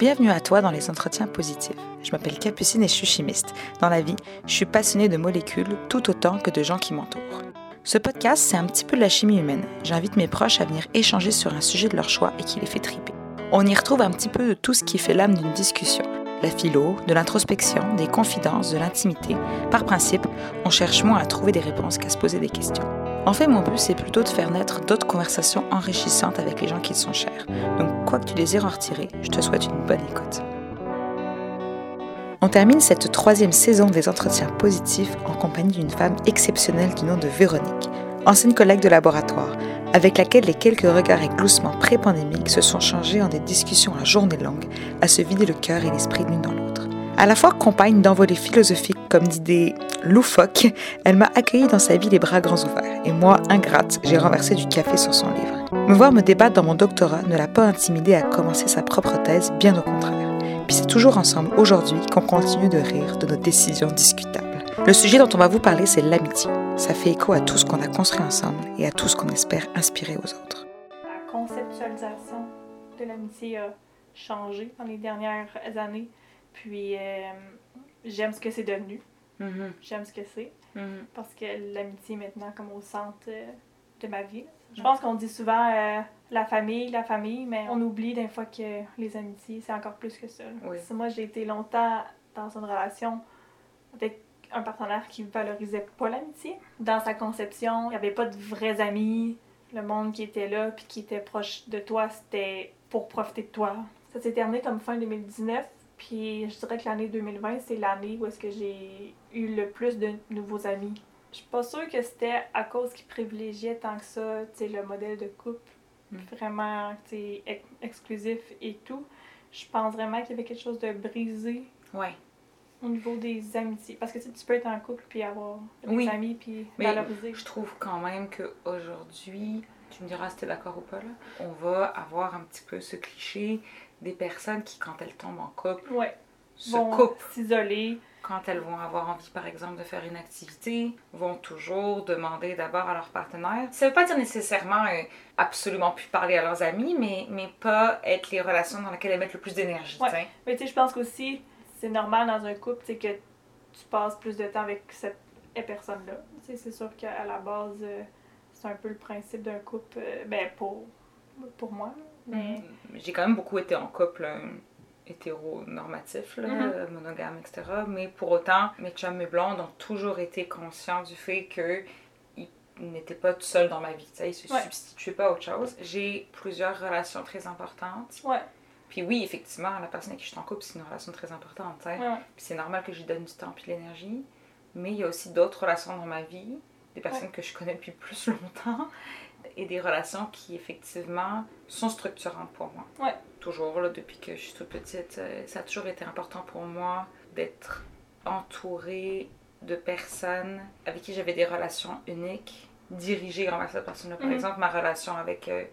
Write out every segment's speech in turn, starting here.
Bienvenue à toi dans les entretiens positifs. Je m'appelle Capucine et je suis chimiste. Dans la vie, je suis passionnée de molécules tout autant que de gens qui m'entourent. Ce podcast, c'est un petit peu de la chimie humaine. J'invite mes proches à venir échanger sur un sujet de leur choix et qui les fait triper. On y retrouve un petit peu de tout ce qui fait l'âme d'une discussion. La philo, de l'introspection, des confidences, de l'intimité. Par principe, on cherche moins à trouver des réponses qu'à se poser des questions. En fait, mon but, c'est plutôt de faire naître d'autres conversations enrichissantes avec les gens qui te sont chers. Donc, quoi que tu désires en retirer, je te souhaite une bonne écoute. On termine cette troisième saison des entretiens positifs en compagnie d'une femme exceptionnelle du nom de Véronique, ancienne collègue de laboratoire, avec laquelle les quelques regards et gloussements pré-pandémiques se sont changés en des discussions à journée longue, à se vider le cœur et l'esprit l'une dans l'autre. À la fois compagne d'envolées philosophiques comme d'idées loufoques, elle m'a accueilli dans sa vie les bras grands ouverts, et moi, ingrate, j'ai renversé du café sur son livre. Me voir me débattre dans mon doctorat ne l'a pas intimidée à commencer sa propre thèse, bien au contraire. Puis c'est toujours ensemble aujourd'hui qu'on continue de rire de nos décisions discutables. Le sujet dont on va vous parler, c'est l'amitié. Ça fait écho à tout ce qu'on a construit ensemble et à tout ce qu'on espère inspirer aux autres. La conceptualisation de l'amitié a changé dans les dernières années. Puis euh, j'aime ce que c'est devenu. Mm-hmm. J'aime ce que c'est. Parce que l'amitié est maintenant comme au centre euh, de ma vie. Je pense qu'on dit souvent euh, la famille, la famille, mais on oublie des fois que les amitiés, c'est encore plus que ça. Oui. Moi, j'ai été longtemps dans une relation avec un partenaire qui valorisait pas l'amitié. Dans sa conception, il n'y avait pas de vrais amis. Le monde qui était là puis qui était proche de toi, c'était pour profiter de toi. Ça s'est terminé comme fin 2019. Puis je dirais que l'année 2020, c'est l'année où est-ce que j'ai eu le plus de nouveaux amis. Je suis pas sûre que c'était à cause qu'ils privilégiaient tant que ça, tu sais, le modèle de couple Mm. vraiment, tu sais, ex- exclusif et tout. Je pense vraiment qu'il y avait quelque chose de brisé Ouais. au niveau des amitiés. Parce que tu sais, tu peux être en couple puis avoir des Oui. amis puis Mais valoriser. Je trouve quand même qu'aujourd'hui, tu me diras si t'es d'accord ou pas, là, on va avoir un petit peu ce cliché des personnes qui, quand elles tombent en couple, Ouais, se vont coupent. s'isoler. Quand elles vont avoir envie, par exemple, de faire une activité, vont toujours demander d'abord à leur partenaire. Ça veut pas dire nécessairement euh, absolument plus parler à leurs amis, mais, mais pas être les relations dans lesquelles elles mettent le plus d'énergie. Ouais. Mais tu sais, je pense qu'aussi, c'est normal dans un couple, que tu passes plus de temps avec cette personne-là. C'est sûr qu'à la base, euh, c'est un peu le principe d'un couple, euh, ben, pour, pour moi. Mais J'ai quand même beaucoup été en couple euh, hétéronormatif, là, Mhm. euh, monogame, etc. Mais pour autant, mes chums, mes blondes ont toujours été conscients du fait que ils n'étaient pas tout seuls dans ma vie. Ils se Ouais. substituaient pas à autre chose. J'ai plusieurs relations très importantes. ouais, Puis oui, effectivement, la personne avec qui je suis en couple, c'est une relation très importante. ouais. Puis c'est normal que j'y donne du temps puis de l'énergie. Mais il y a aussi d'autres relations dans ma vie, des personnes que je connais depuis plus longtemps, et des relations qui effectivement sont structurantes pour moi. Ouais. Toujours, là, depuis que je suis toute petite, euh, ça a toujours été important pour moi d'être entourée de personnes avec qui j'avais des relations uniques, dirigées envers cette personne-là. Par Mhm. exemple, ma relation avec euh,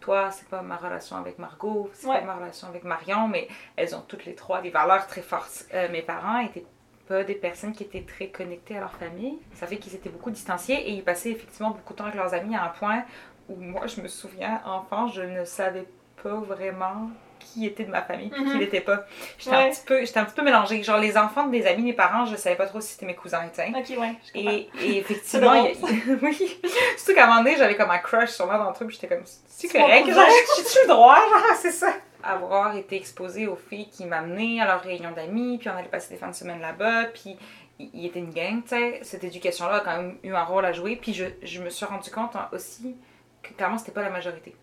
toi, c'est pas ma relation avec Margot, c'est Ouais. pas ma relation avec Marion, mais elles ont toutes les trois des valeurs très fortes. Euh, mes parents étaient pas des personnes qui étaient très connectées à leur famille. Ça fait qu'ils étaient beaucoup distanciés et ils passaient effectivement beaucoup de temps avec leurs amis à un point où moi, je me souviens, enfant, je ne savais pas vraiment qui était de ma famille puis qui Mhm. l'était pas. J'étais un petit peu j'étais un petit peu mélangée. Genre les enfants de mes amis, mes parents, je savais pas trop si c'était mes cousins, tu sais. Ok, ouais, je. Et, et effectivement, il y a- oui. Surtout qu'à un moment donné, j'avais comme un crush sur l'un d'entre eux, puis j'étais comme, c'est correct, genre, j'ai-tu le droit, genre, c'est ça. Avoir été exposée aux filles qui m'amenaient à leur réunion d'amis, puis on allait passer des fins de semaine là-bas, puis il était une gang, tu sais. Cette éducation-là a quand même eu un rôle à jouer, puis je, je me suis rendu compte hein, aussi que clairement, c'était pas la majorité.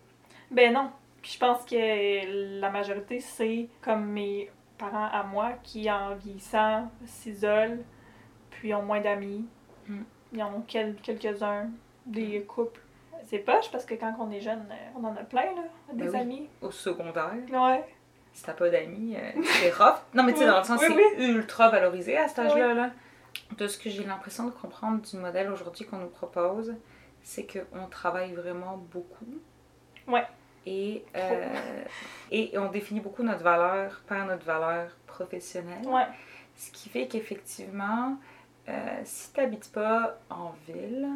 Ben non. Puis je pense que la majorité, c'est comme mes parents à moi qui, en vieillissant, s'isolent, puis ont moins d'amis. Mm. Ils en ont quel- quelques-uns, des couples. C'est poche parce que quand on est jeune, euh, on en a plein, là, des Ben oui. amis. Au secondaire, Ouais. si t'as pas d'amis, euh, c'est rough. Non, mais tu sais, dans le sens, Oui, c'est ultra valorisé à cet âge-là. Là. De ce que j'ai l'impression de comprendre du modèle aujourd'hui qu'on nous propose, c'est qu'on travaille vraiment beaucoup. Ouais. Et, euh, et on définit beaucoup notre valeur par notre valeur professionnelle. Ouais. Ce qui fait qu'effectivement, euh, si tu n'habites pas en ville,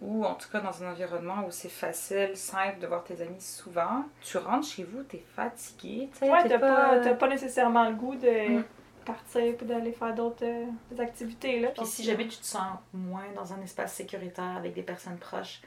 ou en tout cas dans un environnement où c'est facile, simple de voir tes amis souvent, tu rentres chez vous, t'es fatigué, tu sais. Ouais, t'as pas, pas- t'as pas nécessairement le goût de Mm. partir et d'aller faire d'autres euh, activités. Là. Puis si jamais tu te sens moins dans un espace sécuritaire avec des personnes proches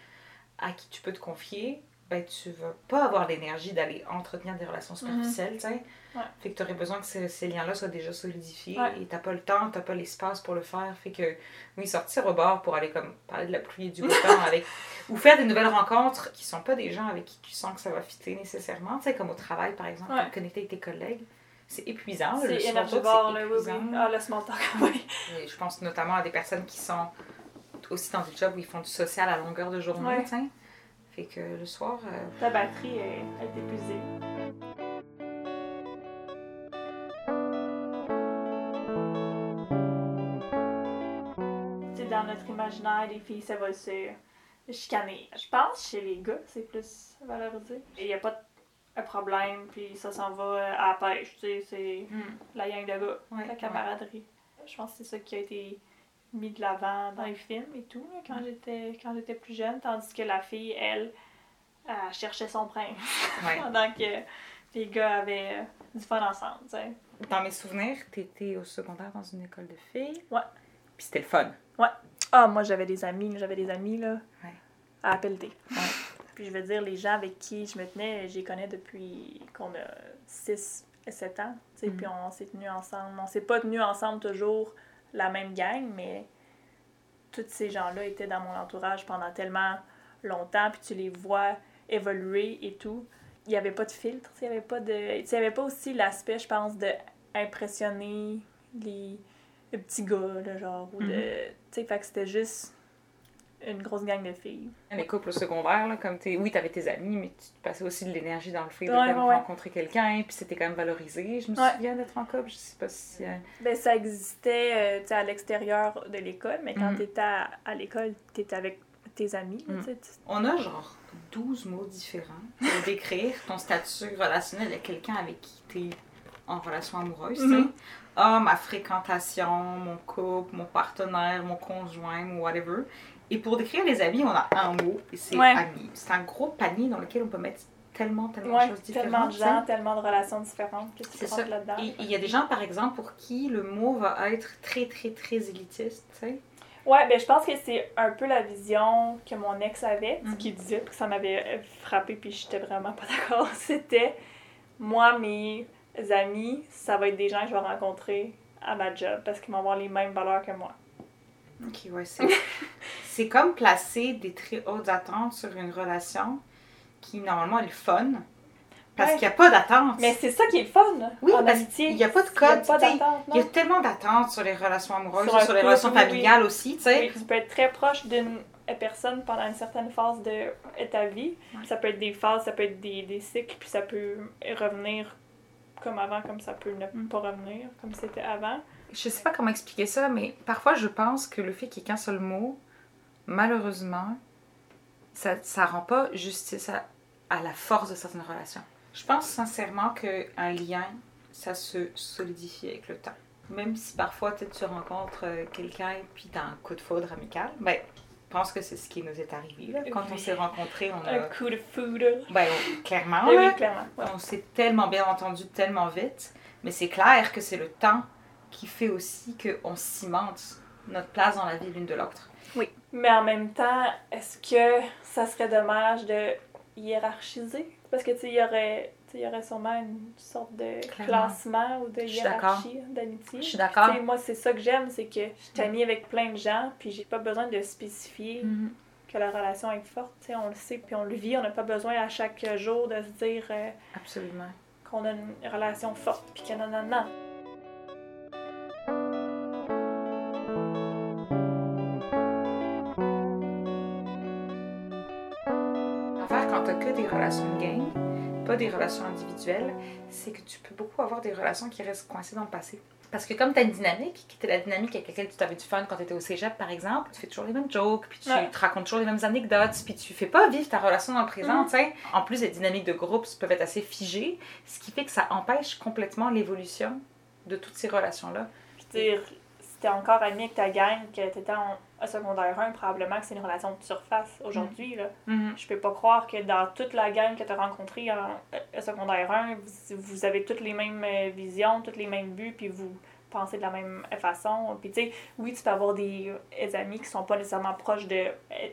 à qui tu peux te confier, ben tu vas pas avoir l'énergie d'aller entretenir des relations superficielles, tu sais. Ouais. Fait que tu aurais besoin que ces, ces liens-là soient déjà solidifiés Ouais. et t'as pas le temps, t'as pas l'espace pour le faire. Fait que, oui, sortir au bar pour aller comme parler de la pluie et du beau temps avec... ou faire des nouvelles rencontres qui sont pas des gens avec qui tu sens que ça va fitter nécessairement, tu sais, comme au travail par exemple, Ouais. connecter avec tes collègues. C'est épuisant. C'est le énergivore, là, oui. Ah, le small talk, oui. Et je pense notamment à des personnes qui sont aussi dans des jobs où ils font du social à longueur de journée, sais. Fait que le soir, euh, Ta batterie est, est épuisée. Imaginaire, les filles, ça va se chicaner. Je pense chez les gars, c'est plus valorisé. Il n'y a pas de problème, puis ça s'en va à la pêche, tu sais, c'est la gang de gars, Ouais, la camaraderie. Je pense que c'est ça qui a été mis de l'avant dans les films et tout, là, quand j'étais quand j'étais plus jeune, tandis que la fille, elle, elle cherchait son prince ouais. pendant que les gars avaient euh, du fun ensemble, tu sais. Dans mes souvenirs, t'étais au secondaire dans une école de filles. Ouais. Puis c'était le fun. Ah, moi j'avais des amis, j'avais des amis là, Ouais. à appelter. Ouais. Puis je veux dire, les gens avec qui je me tenais, je les connais depuis qu'on a 6 et 7 ans, tu sais, Mhm. puis on s'est tenus ensemble. On s'est pas tenus ensemble toujours la même gang, mais tous ces gens-là étaient dans mon entourage pendant tellement longtemps, puis tu les vois évoluer et tout. Il n'y avait pas de filtre, il n'y avait pas de... il y avait pas aussi l'aspect, je pense, de impressionner les, les petits gars, là, genre, ou de... Mhm. Tu sais, fait que c'était juste une grosse gang de filles. Les couples au secondaire, là, comme t'es. Oui, t'avais tes amis, mais tu passais aussi de l'énergie dans le fait de Ouais, ouais, rencontrer quelqu'un, puis c'était quand même valorisé. Je me Ouais. souviens d'être en couple, je sais pas si. euh, Ben, ça existait euh, tu sais, à l'extérieur de l'école, mais quand Mhm. tu étais à, à l'école, tu étais avec tes amis. Mhm. tu sais, tu- On a genre 12 mots différents pour décrire ton statut relationnel avec quelqu'un avec qui t'es en relation amoureuse, tu sais. Mhm. Ah, ma fréquentation, mon couple, mon partenaire, mon conjoint, mon whatever. Et pour décrire les amis, on a un mot, et c'est Ouais. ami. C'est un gros panier dans lequel on peut mettre tellement, tellement Ouais, de choses différentes. tellement de tu sais. gens, tellement de relations différentes que tu C'est rentres ça. là-dedans. Et il y a des gens, par exemple, pour qui le mot va être très, très, très élitiste, tu sais. Ouais, ben je pense que c'est un peu la vision que mon ex avait, ce Mhm. qu'il disait, que ça m'avait frappé, puis j'étais vraiment pas d'accord. C'était, moi, mes amis, ça va être des gens que je vais rencontrer à ma job, parce qu'ils vont avoir les mêmes valeurs que moi. Ok, ouais, c'est... c'est comme placer des très hautes attentes sur une relation qui, normalement, est le fun. Parce Ouais. qu'il n'y a pas d'attente. Mais c'est ça qui est le fun Oui, en parce amitié. qu'il y a pas de Il code, Il y a tellement d'attentes sur les relations amoureuses, Sur sur, les relations oui. familiales aussi, tu sais. Oui, tu peux être très proche d'une personne pendant une certaine phase de ta vie. Ouais. Ça peut être des phases, ça peut être des, des cycles, puis ça peut revenir comme avant, comme ça peut ne Mm. pas revenir, comme c'était avant. Je sais pas comment expliquer ça, mais parfois je pense que le fait qu'il n'y ait qu'un seul mot, malheureusement, ça, ça rend pas justice à, à la force de certaines relations. Je pense sincèrement qu'un lien, ça se solidifie avec le temps. Même si parfois tu rencontres euh, quelqu'un et puis t'as un coup de foudre amical, ben, pense que c'est ce qui nous est arrivé. Là. Quand on Oui. s'est rencontrés, on Un a. coup de foudre. Ben, on- clairement, Oui, là, oui, clairement. ouais. on s'est tellement bien entendu tellement vite, mais c'est clair que c'est le temps qui fait aussi qu'on cimente notre place dans la vie l'une de l'autre. Mais en même temps, est-ce que ça serait dommage de hiérarchiser? Parce que, tu sais, il y aurait... Il y aurait sûrement une sorte de Clairement. classement ou de hiérarchie d'amitié. Je suis d'accord. Moi, c'est ça que j'aime, c'est que je suis amie avec plein de gens, puis j'ai pas besoin de spécifier Mhm. que la relation est forte. On le sait, puis on le vit. On n'a pas besoin à chaque jour de se dire euh, Absolument. qu'on a une relation forte, puis que non, non, non. L'affaire quand t'as que des relations de gang, pas des relations individuelles, c'est que tu peux beaucoup avoir des relations qui restent coincées dans le passé. Parce que comme t'as une dynamique, qui était la dynamique avec laquelle tu t'avais du fun quand t'étais au cégep, par exemple, tu fais toujours les mêmes jokes, puis tu Ouais. te racontes toujours les mêmes anecdotes, puis tu fais pas vivre ta relation dans le présent, Mhm. tu sais. En plus, les dynamiques de groupe peuvent être assez figées, ce qui fait que ça empêche complètement l'évolution de toutes ces relations-là. Dire, t'es encore ami avec ta gang, que t'étais en à secondaire 1, probablement que c'est une relation de surface aujourd'hui. là. Mhm. Je peux pas croire que dans toute la gang que tu as rencontrée en à secondaire 1, vous, vous avez toutes les mêmes euh, visions, toutes les mêmes buts, puis vous pensez de la même façon. Puis tu sais, oui, tu peux avoir des euh, amis qui sont pas nécessairement proches de euh,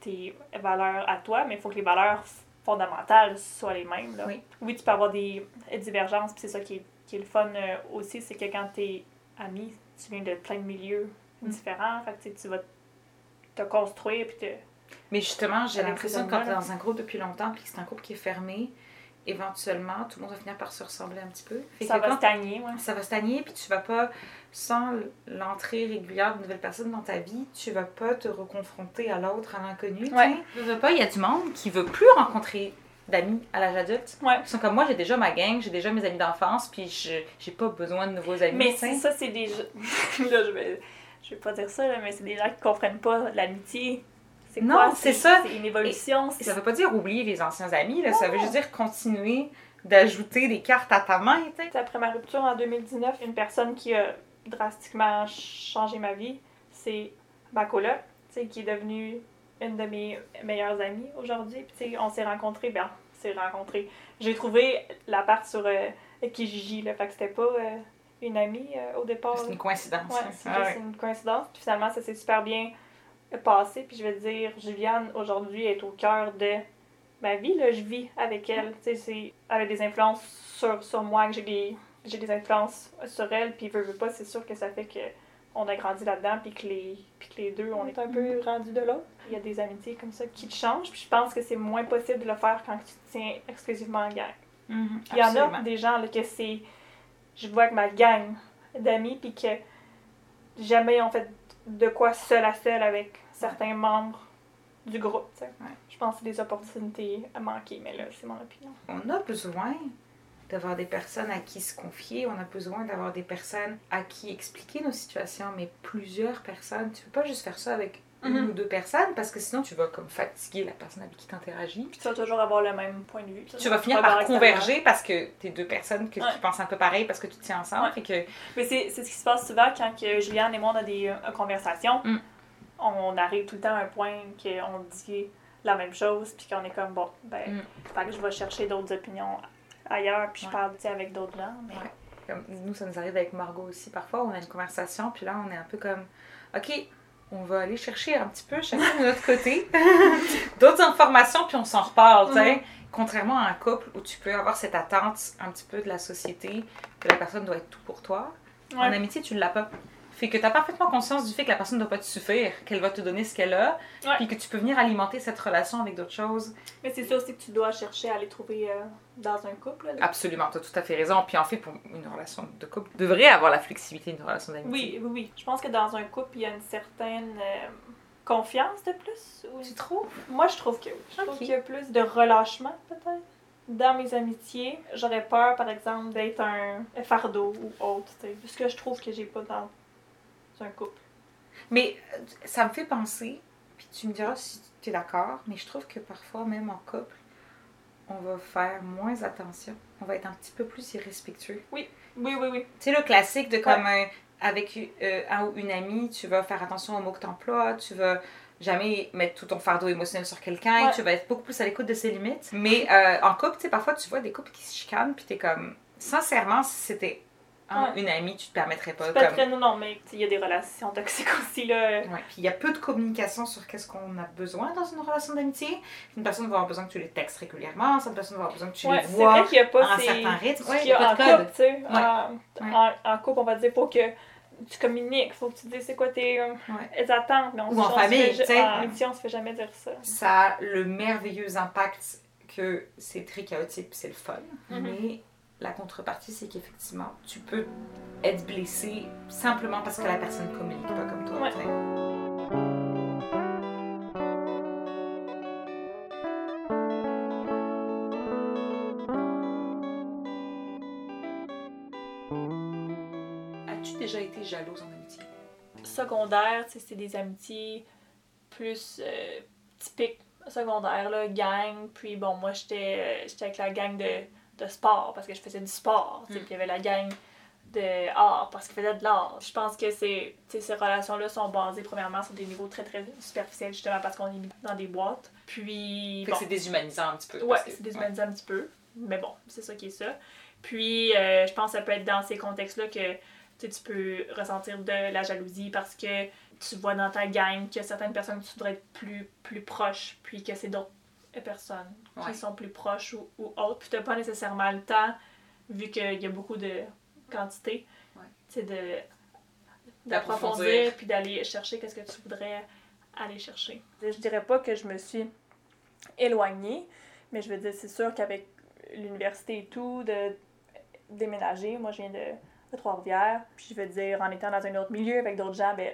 tes valeurs à toi, mais il faut que les valeurs fondamentales soient les mêmes. Là. Oui. tu peux avoir des divergences, puis c'est ça qui est, qui est le fun aussi, c'est que quand tu es ami, tu viens de plein de milieux Mm. différents, fait que tu sais, tu vas te construire, puis te... Mais justement, j'ai l'impression que quand tu es dans un groupe depuis longtemps puis que c'est un couple qui est fermé, éventuellement, tout le monde va finir par se ressembler un petit peu. Fait ça que va quand stagner, ouais. ça va stagner, puis tu vas pas, sans l'entrée régulière de nouvelles personnes dans ta vie, tu vas pas te reconfronter à l'autre, à l'inconnu. tu Ouais. pas, il y a du monde qui veut plus rencontrer d'amis à l'âge adulte. Ouais. Ils sont comme moi, j'ai déjà ma gang, j'ai déjà mes amis d'enfance, puis je j'ai pas besoin de nouveaux amis. Mais c'est ça, c'est des gens... là, je vais... Je vais pas dire ça, là, mais c'est des gens qui comprennent pas l'amitié. C'est Non, c'est ça. C'est une évolution. Et ça veut pas dire oublier les anciens amis, là, ça veut juste dire continuer d'ajouter des cartes à ta main, tu sais. Après ma rupture en 2019, une personne qui a drastiquement changé ma vie, c'est ma coloc, tu sais, qui est devenue une de mes meilleures amies aujourd'hui. Puis, tu sais, on s'est rencontrés, ben, on s'est rencontrés. J'ai trouvé la part sur euh, Kijiji, là, fait que c'était pas euh, une amie euh, au départ. C'est une coïncidence. Ouais, hein. c'est Ah ouais. une coïncidence. Puis finalement, ça s'est super bien passé. Puis je vais te dire, Juliane, aujourd'hui, est au cœur de ma vie. Là, je vis avec elle. Tu sais, c'est- elle a des influences sur, sur moi, que j'ai des, j'ai des influences sur elle. Puis veut, veut pas, c'est sûr que ça fait que on a grandi là-dedans. Puis que, les, puis que les deux, on est un peu rendus de là. Il y a des amitiés comme ça qui te changent. Puis je pense que c'est moins possible de le faire quand tu te tiens exclusivement en gang. Mhm, Il y en a des gens là, que c'est. Je vois que ma gang d'amis, puis que jamais ils ont fait de quoi seul à seul avec certains membres du groupe. tu sais. Ouais. Je pense que c'est des opportunités à manquer, mais là, c'est mon opinion. On a besoin d'avoir des personnes à qui se confier, on a besoin d'avoir des personnes à qui expliquer nos situations, mais plusieurs personnes. Tu peux pas juste faire ça avec une Mhm. ou deux personnes parce que sinon tu vas comme fatiguer la personne avec qui t'interagis. Puis tu vas toujours avoir le même point de vue. Tu vas finir par converger parce que t'es deux personnes que- Ouais. qui pensent un peu pareil parce que tu te tiens ensemble. Ouais. Fait que Mais c'est ce qui se passe souvent quand que Juliane et moi, on a des euh, conversations. Mm. On arrive tout le temps à un point qu'on dit la même chose, puis qu'on est comme, bon, ben, Mm. que je vais chercher d'autres opinions ailleurs, puis je parle avec d'autres gens. Mais... Comme nous, ça nous arrive avec Margot aussi. Parfois, on a une conversation, puis là, on est un peu comme, OK, on va aller chercher un petit peu chacun de notre côté d'autres informations, puis on s'en reparle, tu sais. Mhm. Contrairement à un couple où tu peux avoir cette attente un petit peu de la société, que la personne doit être tout pour toi. En amitié, tu ne l'as pas. Fait que tu as parfaitement conscience du fait que la personne ne doit pas te suffire, qu'elle va te donner ce qu'elle a, Ouais. puis que tu peux venir alimenter cette relation avec d'autres choses. Mais c'est ça aussi que tu dois chercher à les trouver euh, dans un couple. là. Absolument, tu as tout à fait raison. Puis en fait, pour une relation de couple, devrait avoir la flexibilité d'une relation d'amitié. Oui, oui, oui. Je pense que dans un couple, il y a une certaine euh, confiance de plus. ou- Tu trouves? Moi, je trouve que oui. Je trouve qu'il y a plus de relâchement, peut-être. Dans mes amitiés, j'aurais peur, par exemple, d'être un fardeau ou autre. tu sais. Ce que je trouve que j'ai pas dans un couple. Mais euh, ça me fait penser, puis tu me diras si tu es d'accord, mais je trouve que parfois, même en couple, on va faire moins attention. On va être un petit peu plus irrespectueux. Oui, oui, oui. Tu sais, le classique de comme un- avec euh, un ou une amie, tu vas faire attention aux mots que tu emploies, tu vas jamais mettre tout ton fardeau émotionnel sur quelqu'un, Ouais. tu vas être beaucoup plus à l'écoute de ses limites. Mais euh, en couple, tu sais, parfois tu vois des couples qui se chicanent, puis t'es comme, sincèrement, si c'était Ouais. une amie, tu te permettrais pas. Pas comme- très... Non, non, mais tu il y a des relations toxiques aussi, là. Ouais, puis il y a peu de communication sur qu'est-ce qu'on a besoin dans une relation d'amitié. Une personne va avoir besoin que tu les textes régulièrement, cette personne va avoir besoin que tu Ouais, les c'est vois vrai qu'il y a pas un ces... certain rythme. ce Ouais, il y a pas en de code. couple, tu. Ouais. En, Ouais. en- en couple, on va dire, faut que tu communiques, faut que tu dises c'est quoi tes, euh, Ouais. tes attentes. Mais on, Ou en famille, tu sais. En amitié, on se fait jamais dire ça. Ça a le merveilleux impact que c'est très chaotique c'est le fun. Mhm. Mais la contrepartie, c'est qu'effectivement, tu peux être blessé simplement parce que la personne ne communique pas comme toi. Ouais. As-tu déjà été jalouse en amitié? Secondaire, tu sais, c'est des amitiés plus euh, typiques secondaire, là, gang. Puis bon, moi, j'étais euh, j'étais avec la gang de, de sport parce que je faisais du sport. tu sais, Mm. Puis il y avait la gang de art parce qu'il faisait de l'art. Je pense que ces relations-là sont basées premièrement sur des niveaux très très superficiels justement parce qu'on est mis dans des boîtes. Puis. Fait bon. que c'est déshumanisant un petit peu. Ouais, que- c'est déshumanisant un petit peu. Mais bon, c'est ça qui est ça. Puis, euh, je pense que ça peut être dans ces contextes-là que tu peux ressentir de la jalousie parce que tu vois dans ta gang que certaines personnes, tu voudrais être plus, plus proche, puis que c'est d'autres personnes Ouais. qui sont plus proches ou, ou autres. Puis, tu n'as pas nécessairement le temps, vu qu'il y a beaucoup de quantité, Ouais. tu sais, de D'approfondir. puis d'aller chercher qu'est-ce que tu voudrais aller chercher. Je dirais pas que je me suis éloignée, mais je veux dire, c'est sûr qu'avec l'université et tout, de déménager, moi je viens de, de Trois-Rivières, puis je veux dire, en étant dans un autre milieu avec d'autres gens, ben,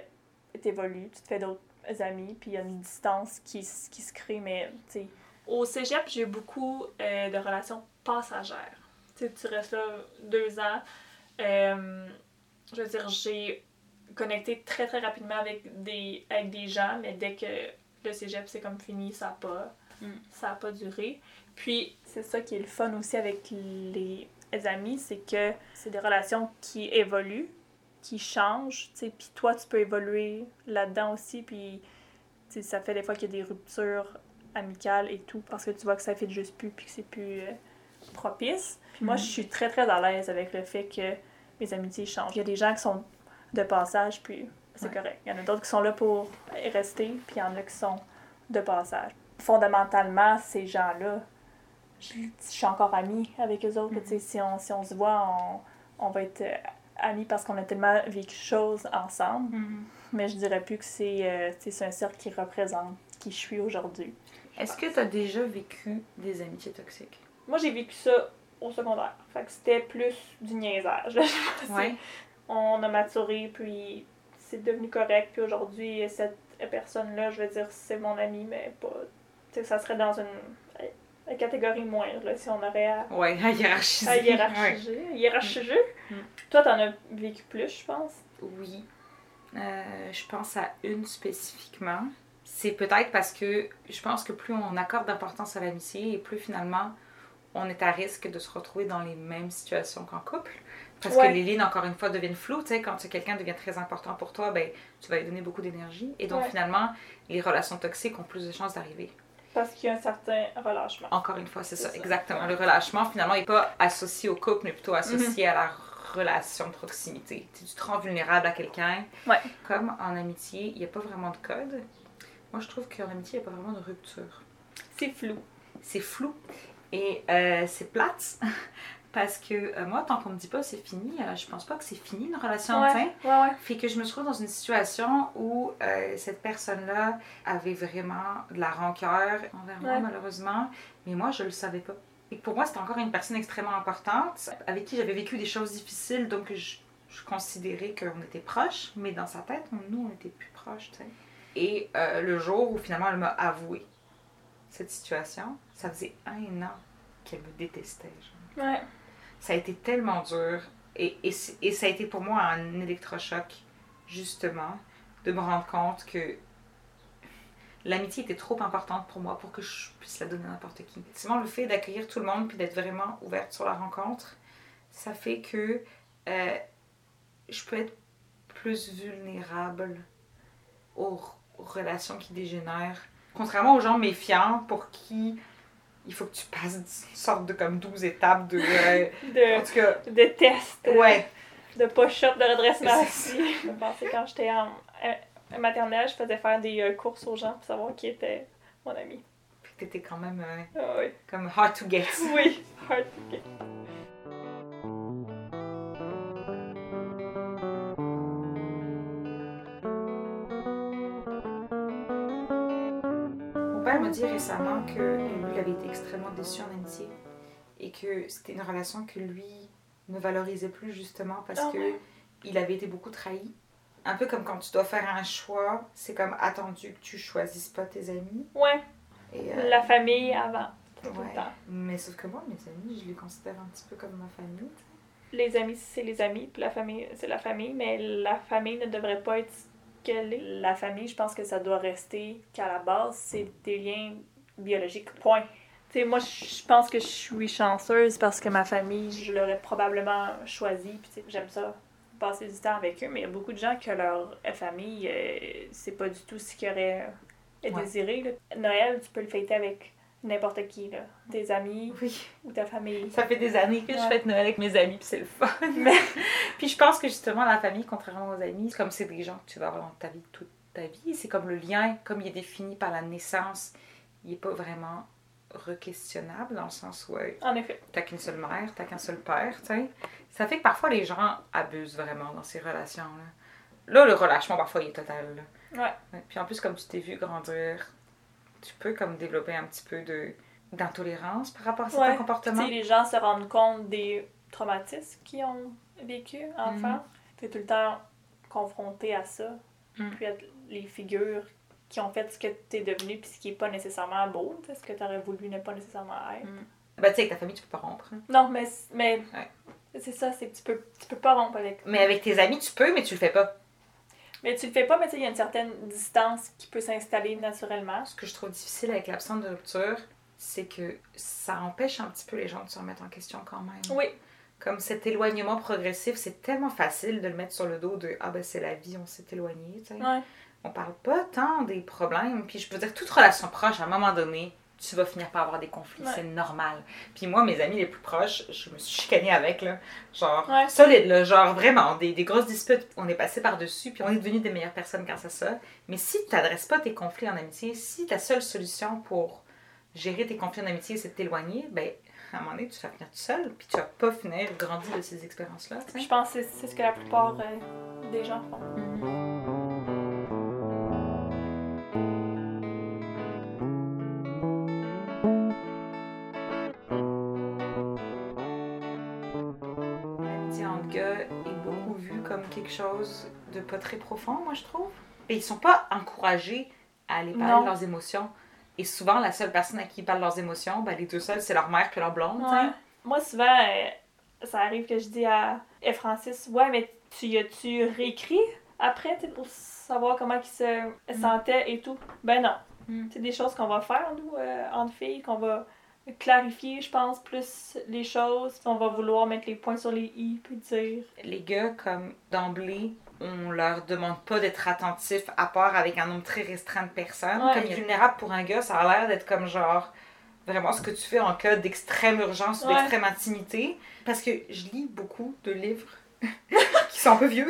t'évolues, tu te fais d'autres amis, puis il y a une distance qui, s- qui se crée, mais tu sais. Au cégep, j'ai eu beaucoup euh, de relations passagères. Tu sais, tu restes là deux ans. Euh, je veux dire, j'ai connecté très très rapidement avec des, avec des gens, mais dès que le cégep c'est comme fini, ça n'a pas, Mm. ça a pas duré. Puis c'est ça qui est le fun aussi avec les amis, c'est que c'est des relations qui évoluent, qui changent, tu sais, puis toi tu peux évoluer là-dedans aussi, puis ça fait des fois qu'il y a des ruptures amicales et tout, parce que tu vois que ça fait juste plus, puis que c'est plus euh, propice. Puis moi, Mhm. je suis très très à l'aise avec le fait que mes amitiés changent. Il y a des gens qui sont de passage, puis c'est Ouais. correct. Il y en a d'autres qui sont là pour rester, puis il y en a qui sont de passage. Fondamentalement, ces gens-là, je, je suis encore amie avec eux autres. Mhm. Tu sais, si, on, si on se voit, on, on va être euh, amis parce qu'on a tellement vécu choses ensemble. Mais je dirais plus que c'est euh, c'est un cercle qui représente qui je suis aujourd'hui. Est-ce que tu as déjà vécu des amitiés toxiques? Moi, j'ai vécu ça au secondaire. Fait que c'était plus du niaisage. Ouais. on a maturé, puis c'est devenu correct. Puis aujourd'hui, cette personne-là, je veux dire, c'est mon ami, mais pas. Tu sais, ça serait dans une, une catégorie moindre, là, si on aurait à, Ouais, à hiérarchiser. à Ouais. hiérarchiser. hiérarchiser. Mm. Toi, t'en as vécu plus, je pense? Oui. Euh, je pense à une spécifiquement. C'est peut-être parce que je pense que plus on accorde d'importance à l'amitié et plus finalement on est à risque de se retrouver dans les mêmes situations qu'en couple. Parce Ouais. que les lignes, encore une fois, deviennent floues. Tu sais, quand quelqu'un devient très important pour toi, ben, tu vas lui donner beaucoup d'énergie. Et donc Ouais. finalement, les relations toxiques ont plus de chances d'arriver. Parce qu'il y a un certain relâchement. Encore une fois, c'est ça, ça. exactement. Le relâchement, finalement, n'est pas associé au couple, mais plutôt associé à la relation de proximité. Tu te rends vulnérable à quelqu'un. Ouais. Comme en amitié, il n'y a pas vraiment de code. Moi, je trouve qu'en amitié, il n'y a pas vraiment de rupture. C'est flou. C'est flou et euh, c'est plate. Parce que euh, moi, tant qu'on me dit pas c'est fini, euh, je pense pas que c'est fini une relation. Ouais, ouais, ouais. Fait que je me trouve dans une situation où euh, cette personne-là avait vraiment de la rancœur envers moi, malheureusement, mais moi, je le savais pas. Et pour moi, c'était encore une personne extrêmement importante, avec qui j'avais vécu des choses difficiles, donc je, je considérais qu'on était proches, mais dans sa tête, on- nous, on était plus proches, tu sais. Et euh, le jour où finalement elle m'a avoué cette situation, ça faisait un an qu'elle me détestait. genre Ouais. ça a été tellement dur. Et, et, ça a été pour moi un électrochoc, justement, de me rendre compte que l'amitié était trop importante pour moi pour que je puisse la donner à n'importe qui. Effectivement, le fait d'accueillir tout le monde puis d'être vraiment ouverte sur la rencontre, ça fait que euh, je peux être plus vulnérable aux relations qui dégénèrent. Contrairement aux gens méfiants pour qui il faut que tu passes une sorte de comme 12 étapes de... euh, en De, tout cas, de test. ouais. de push-up de redressement assis. Je pensais quand j'étais en euh, maternelle, je faisais faire des euh, courses aux gens pour savoir qui était mon ami. Puis t'étais quand même euh, Ah oui. comme hard to get. Oui, hard to get. Dit récemment que lui, il avait été extrêmement déçu en amitié et que c'était une relation que lui ne valorisait plus justement parce Ah que ouais? il avait été beaucoup trahi. Un peu comme quand tu dois faire un choix, c'est comme attendu que tu choisisses pas tes amis. Ouais, Et, euh, la famille avant. Tout ouais. le temps. Mais sauf que moi, mes amis, je les considère un petit peu comme ma famille. Les amis, c'est les amis, puis la famille, c'est la famille, mais la famille ne devrait pas être qu'elle est. La famille, je pense que ça doit rester qu'à la base, c'est des liens biologiques. Point. Tu sais, moi, je pense que je suis chanceuse parce que ma famille, je l'aurais probablement choisi. Puis, j'aime ça, passer du temps avec eux. Mais il y a beaucoup de gens que leur famille, euh, c'est pas du tout ce qu'ils auraient euh, Ouais. désiré. là. Noël, tu peux le fêter avec n'importe qui, là. Tes amis Oui. ou ta famille. Ça fait des années que je fête Noël avec mes amis, puis c'est le fun. puis je pense que justement, la famille, contrairement aux amis, comme c'est des gens que tu vas avoir dans ta vie toute ta vie, c'est comme le lien, comme il est défini par la naissance, il est pas vraiment requestionnable dans le sens où euh, En effet. t'as qu'une seule mère, t'as qu'un seul père, tu sais. Ça fait que parfois les gens abusent vraiment dans ces relations-là. Là, le relâchement, parfois, il est total. là. Ouais. Ouais. Puis en plus, comme tu t'es vu grandir, tu peux comme développer un petit peu de d'intolérance par rapport à certains Ouais. Tu comportements. les gens se rendent compte des traumatismes qu'ils ont vécu enfant. T'es tout le temps confronté à ça. Mhm. Puis à les figures qui ont fait ce que t'es devenu puis ce qui est pas nécessairement beau, tu ce que t'aurais voulu ne pas nécessairement être. Ben, tu sais, avec ta famille, tu peux pas rompre. hein. Non, mais, mais Ouais. c'est ça, c'est tu peux, tu peux pas rompre avec. Mais avec tes amis, tu peux, mais tu le fais pas. Mais tu le fais pas, mais tu sais, il y a une certaine distance qui peut s'installer naturellement. Ce que je trouve difficile avec l'absence de rupture, c'est que ça empêche un petit peu les gens de se remettre en question quand même. Oui, Comme cet éloignement progressif, c'est tellement facile de le mettre sur le dos de Ah ben c'est la vie, on s'est éloigné. tu sais. ouais. On parle pas tant des problèmes. Puis je peux dire, toute relation proche, à un moment donné, tu vas finir par avoir des conflits. Ouais. C'est normal. Puis moi, mes amis les plus proches, je me suis chicanée avec, là. Genre, Ouais. solide, là. Genre, vraiment, des, des grosses disputes. On est passé par-dessus, puis on est devenus des meilleures personnes grâce à ça. Mais si tu n'adresses pas tes conflits en amitié, si ta seule solution pour gérer tes conflits en amitié, c'est de t'éloigner, ben, à un moment donné, tu vas finir tout seul, puis tu vas pas finir grandi de ces expériences-là. Je pense que c'est ce que la plupart euh, des gens font. Quelque chose de pas très profond, moi je trouve. Et ils sont pas encouragés à aller parler Non. de leurs émotions. Et souvent, la seule personne à qui ils parlent leurs émotions, ben, les deux seuls, c'est leur mère puis leur blonde. Ouais. Moi, souvent, euh, ça arrive que je dis à et Francis, ouais, mais tu y as-tu réécrit après, pour savoir comment il se sentait et tout? Ben non. Mm. C'est des choses qu'on va faire, nous, euh, entre filles, qu'on va clarifier, je pense, plus les choses. On va vouloir mettre les points sur les i, puis dire. Les gars, comme d'emblée, on leur demande pas d'être attentifs à part avec un nombre très restreint de personnes. Ouais. Comme il vulnérable pour un gars, ça a l'air d'être comme genre vraiment ce que tu fais en cas d'extrême urgence ou Ouais. d'extrême intimité. Parce que je lis beaucoup de livres qui sont un peu vieux,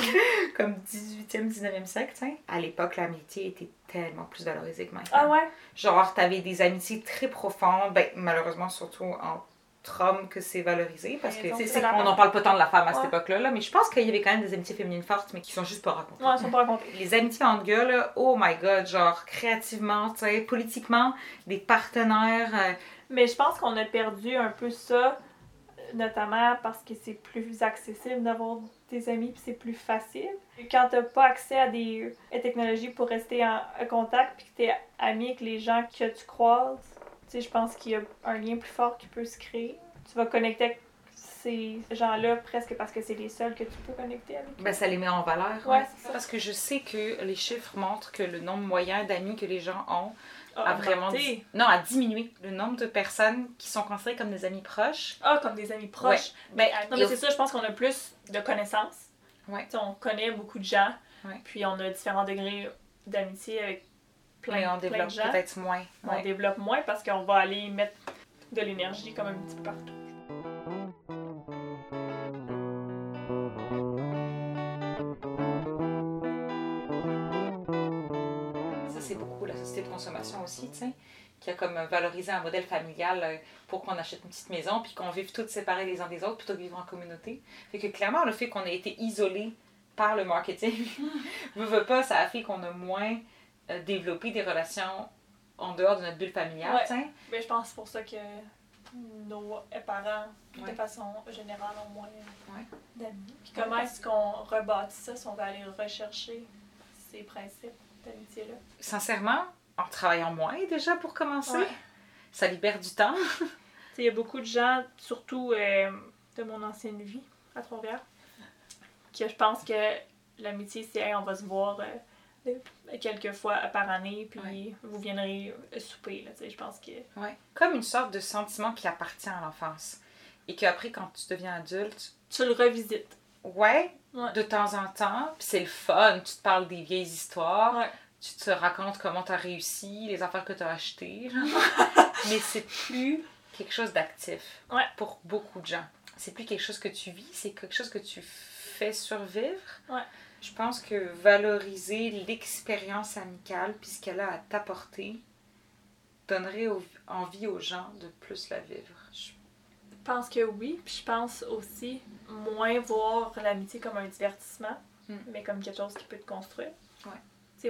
comme 18e, 19e siècle, tu sais. À l'époque, l'amitié était tellement plus valorisée que maintenant. Ah ouais? Genre, t'avais des amitiés très profondes, ben, malheureusement, surtout entre hommes que c'est valorisé, parce que c'est qu'on n'en parle pas tant de la femme à cette époque-là, là, mais je pense qu'il y avait quand même des amitiés féminines fortes, mais qui sont juste pas racontées. Ouais, ils sont pas racontés. Les amitiés entre gars, là, oh my god, genre créativement, tu sais, politiquement, des partenaires. euh, Mais je pense qu'on a perdu un peu ça, notamment parce que c'est plus accessible d'avoir des amis puis c'est plus facile. Quand t'as pas accès à des technologies pour rester en, en contact puis que t'es ami avec les gens que tu croises, tu sais, je pense qu'il y a un lien plus fort qui peut se créer. Tu vas connecter avec ces gens-là presque parce que c'est les seuls que tu peux connecter avec. ben, ça les met en valeur. Ouais, c'est ça. Parce que je sais que les chiffres montrent que le nombre moyen d'amis que les gens ont Ah, a vraiment augmenter. non, a diminué. Le nombre de personnes qui sont considérées comme des amis proches. Ah, comme des amis proches. Ben, Non, mais c'est ça, je pense qu'on a plus de connaissances. Ouais. Tu sais, on connaît beaucoup de gens. Ouais. Puis on a différents degrés d'amitié avec plein, mais on plein développe de gens. peut-être moins. On développe moins parce qu'on va aller mettre de l'énergie comme un petit peu partout. Qui a comme valorisé un modèle familial euh, pour qu'on achète une petite maison puis qu'on vive toutes séparées les uns des autres plutôt que vivre en communauté. Fait que clairement, le fait qu'on ait été isolés par le marketing, veut, veut pas, ça a fait qu'on a moins euh, développé des relations en dehors de notre bulle familiale, Ouais. Mais je pense que c'est pour ça que nos parents, Ouais. de façon générale, ont moins Ouais. d'amis. Puis comment est-ce qu'on rebâtit ça si on va aller rechercher ces principes d'amitié-là? Sincèrement, en travaillant moins déjà pour commencer, Ouais. ça libère du temps. Il y a beaucoup de gens, surtout euh, de mon ancienne vie à Trois-Rivières, que je pense que l'amitié, c'est hey, on va se voir euh, quelques fois par année, puis vous viendrez souper, là, je pense que... Ouais. Comme une sorte de sentiment qui appartient à l'enfance. Et qu'après, quand tu deviens adulte... Tu le revisites. Ouais, de temps en temps, puis c'est le fun, tu te parles des vieilles histoires, tu te racontes comment tu as réussi, les affaires que tu as achetées, mais c'est plus quelque chose d'actif pour beaucoup de gens. C'est plus quelque chose que tu vis, c'est quelque chose que tu fais survivre. Je pense que valoriser l'expérience amicale, puis ce qu'elle a à t'apporter, donnerait envie aux gens de plus la vivre. Je pense que oui, puis je pense aussi moins voir l'amitié comme un divertissement, hmm. mais comme quelque chose qui peut te construire. Ouais.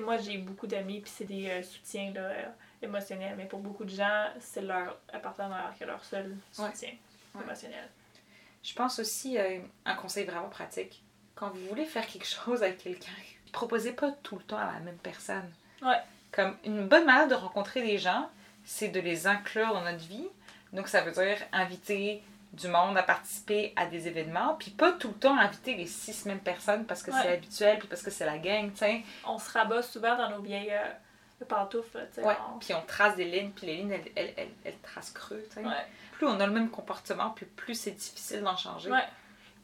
Moi, j'ai beaucoup d'amis, puis c'est des euh, soutiens là, euh, émotionnels, mais pour beaucoup de gens, c'est leur partenaire qui est leur seul soutien émotionnel. Je pense aussi euh, un conseil vraiment pratique. Quand vous voulez faire quelque chose avec quelqu'un, proposez pas tout le temps à la même personne. Ouais. Comme une bonne manière de rencontrer des gens, c'est de les inclure dans notre vie. Donc ça veut dire inviter du monde à participer à des événements, puis pas tout le temps inviter les six mêmes personnes parce que c'est habituel, puis parce que c'est la gang, tu sais. On se rabat souvent dans nos vieilles euh, pantoufles, tu sais. Ouais, puis on trace des lignes, puis les lignes, elles, elles, elles, elles tracent creux, tu sais. Ouais. Plus on a le même comportement, puis plus c'est difficile d'en changer. Ouais.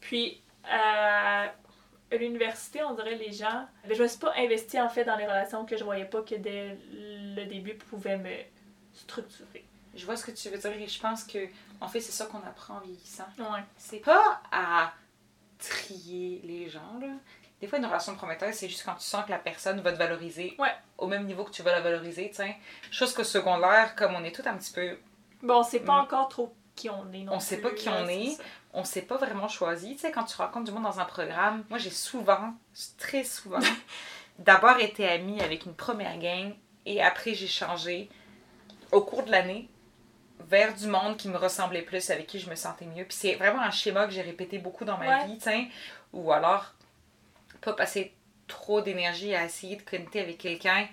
Puis, à l'université, on dirait les gens... Ben, je me suis pas investie, en fait, dans les relations que je voyais pas que dès le début pouvaient me structurer. Je vois ce que tu veux dire et je pense que, en fait, c'est ça qu'on apprend en vieillissant. Ouais. C'est pas à trier les gens, là. Des fois, une relation prometteuse, c'est juste quand tu sens que la personne va te valoriser ouais. au même niveau que tu vas la valoriser, tiens. Chose que secondaire, comme on est tout un petit peu. Bon, on sait pas mm. encore trop qui on est. Non on sait pas qui on est. On s'est pas vraiment choisi. Tu sais, quand tu rencontres du monde dans un programme, moi, j'ai souvent, très souvent, d'abord été amie avec une première gang et après, j'ai changé au cours de l'année vers du monde qui me ressemblait plus, avec qui je me sentais mieux. Puis c'est vraiment un schéma que j'ai répété beaucoup dans ma vie, tiens. Ou alors, pas passer trop d'énergie à essayer de connecter avec quelqu'un,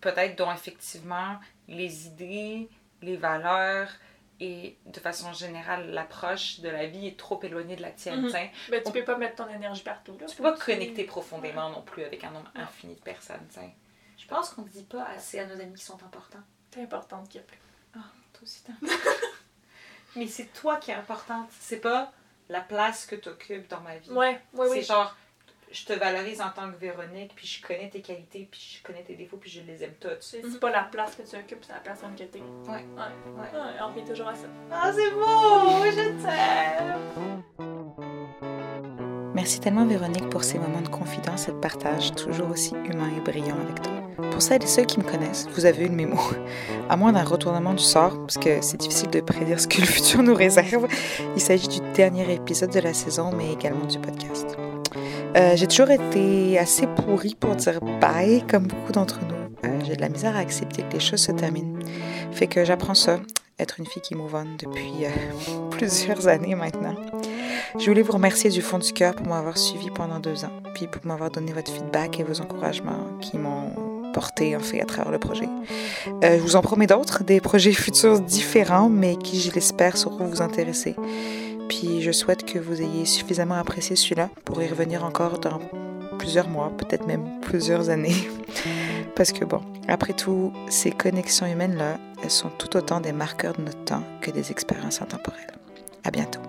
peut-être dont effectivement les idées, les valeurs et de façon générale l'approche de la vie est trop éloignée de la tienne. Mm -hmm. ben, tu peux pas mettre ton énergie partout. Là, tu peux pas connecter profondément non plus avec un nombre infini de personnes. T'sais. Je pense qu'on ne dit pas assez à nos amis qui sont importants. T'es importante, Kip. Ah, toi aussi Mais c'est toi qui es importante. C'est pas la place que tu occupes dans ma vie. Ouais, ouais, C'est genre, je te valorise en tant que Véronique, puis je connais tes qualités, puis je connais tes défauts, puis je les aime toutes. C'est pas la place que tu occupes, c'est la personne que t'es. Ouais. Ouais. ouais. ouais. on revient toujours à ça. Ah, c'est beau! Je t'aime! Merci tellement Véronique pour ces moments de confidence et de partage toujours aussi humains et brillants avec toi. Pour celles et ceux qui me connaissent, vous avez eu le mémo. À moins d'un retournement du sort, parce que c'est difficile de prédire ce que le futur nous réserve, il s'agit du dernier épisode de la saison, mais également du podcast. Euh, j'ai toujours été assez pourrie pour dire bye, comme beaucoup d'entre nous. Euh, j'ai de la misère à accepter que les choses se terminent. Fait que j'apprends ça, être une fille qui move depuis euh, plusieurs années maintenant. Je voulais vous remercier du fond du cœur pour m'avoir suivi pendant deux ans, puis pour m'avoir donné votre feedback et vos encouragements qui m'ont en fait à travers le projet. Euh, je vous en promets d'autres, des projets futurs différents, mais qui, je l'espère, sauront vous intéresser. Puis je souhaite que vous ayez suffisamment apprécié celui-là pour y revenir encore dans plusieurs mois, peut-être même plusieurs années. Parce que bon, après tout, ces connexions humaines-là, elles sont tout autant des marqueurs de notre temps que des expériences intemporelles. À bientôt.